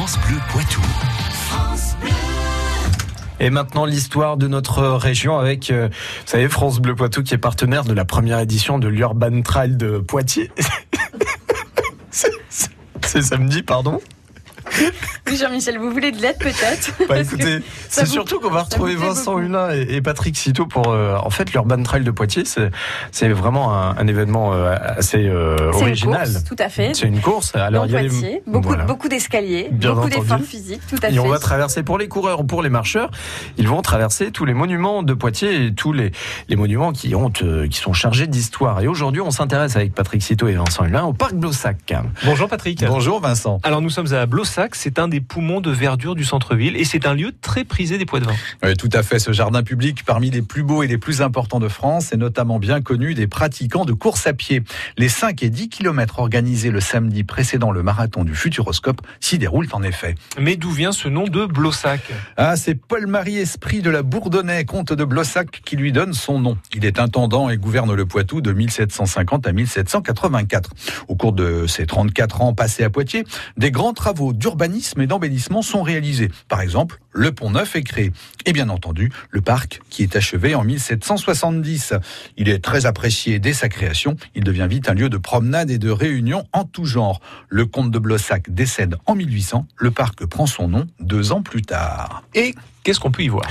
France Bleu Poitou. Et maintenant l'histoire de notre région avec, euh, vous savez, France Bleu Poitou qui est partenaire de la première édition de l'Urban Trail de Poitiers. C'est- samedi, pardon. Oui, Jean-Michel, vous voulez de l'aide peut-être Bah, écoutez, c'est vous- surtout qu'on va retrouver Vincent. Hulin et, et Patrick Citeau pour, euh, en fait, l'Urban Trail de Poitiers. C'est, vraiment un, un événement euh, assez euh, C'est une original. course, tout à fait. C'est une course. Alors il y a les- beaucoup, voilà. beaucoup d'escaliers, beaucoup d'efforts physiques, tout à Et fait. on va traverser pour les coureurs ou pour les marcheurs. Ils vont traverser tous les monuments de Poitiers et tous les, les monuments qui, ont, euh, qui sont chargés d'histoire. Et aujourd'hui, on s'intéresse avec Patrick Citeau et Vincent Hulin au parc Blossac. Bonjour Patrick. Bonjour Vincent. Alors nous sommes à Blossac, c'est un des poumons de verdure du centre-ville et c'est un lieu très prisé des Poids-de-Vin. Oui, tout à fait. Ce jardin public, parmi les plus beaux et les plus importants de France, est notamment bien connu des pratiquants de course à pied. Les 5 et 10 kilomètres organisés le samedi précédent le marathon du Futuroscope s'y déroulent en effet. Mais d'où vient ce nom de Blossac? Ah, c'est Paul-Marie Esprit de la Bourdonnais, comte de Blossac, qui lui donne son nom. Il est intendant et gouverne le Poitou de 1750 à 1784. Au cours de ses 34 ans passés à Poitiers, des grands travaux d'urbanisme et d'embellissement sont réalisés. Par exemple, le pont neuf est créé. Et bien entendu, le parc qui est achevé en 1770. Il est très apprécié dès sa création. Il devient vite un lieu de promenade et de réunion en tout genre. Le comte de Blossac décède en 1800. Le parc prend son nom deux ans plus tard. Et qu'est-ce qu'on peut y voir?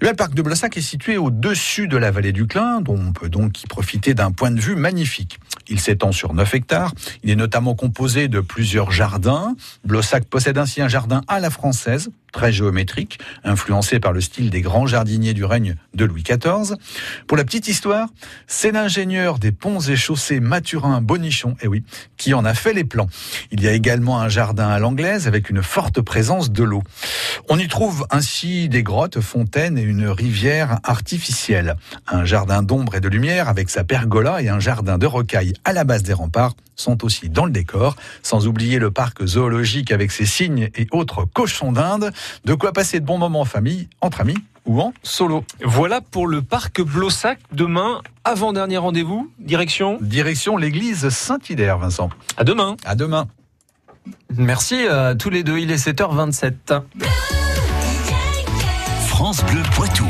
Le parc de Blossac est situé au-dessus de la vallée du Clin, dont on peut donc y profiter d'un point de vue magnifique. Il s'étend sur 9 hectares. Il est notamment composé de plusieurs jardins. Blossac possède ainsi un jardin à la française, très géométrique, influencé par le style des grands jardiniers du règne de Louis XIV. Pour la petite histoire, c'est l'ingénieur des ponts et chaussées Mathurin Bonichon, eh oui, qui en a fait les plans. Il y a également un jardin à l'anglaise avec une forte présence de l'eau. On y trouve ainsi des grottes, fontaines et une rivière artificielle. Un jardin d'ombre et de lumière avec sa pergola et un jardin de rocailles à la base des remparts sont aussi dans le décor, sans oublier le parc zoologique avec ses cygnes et autres cochons d'Inde. De quoi passer de bons moments en famille, entre amis ou en solo. Voilà pour le parc Blossac. Demain, avant-dernier rendez-vous, direction Direction l'église Saint-Hilaire, Vincent. à demain. À demain. Merci à tous les deux. Il est 7h27. France Bleu Poitou.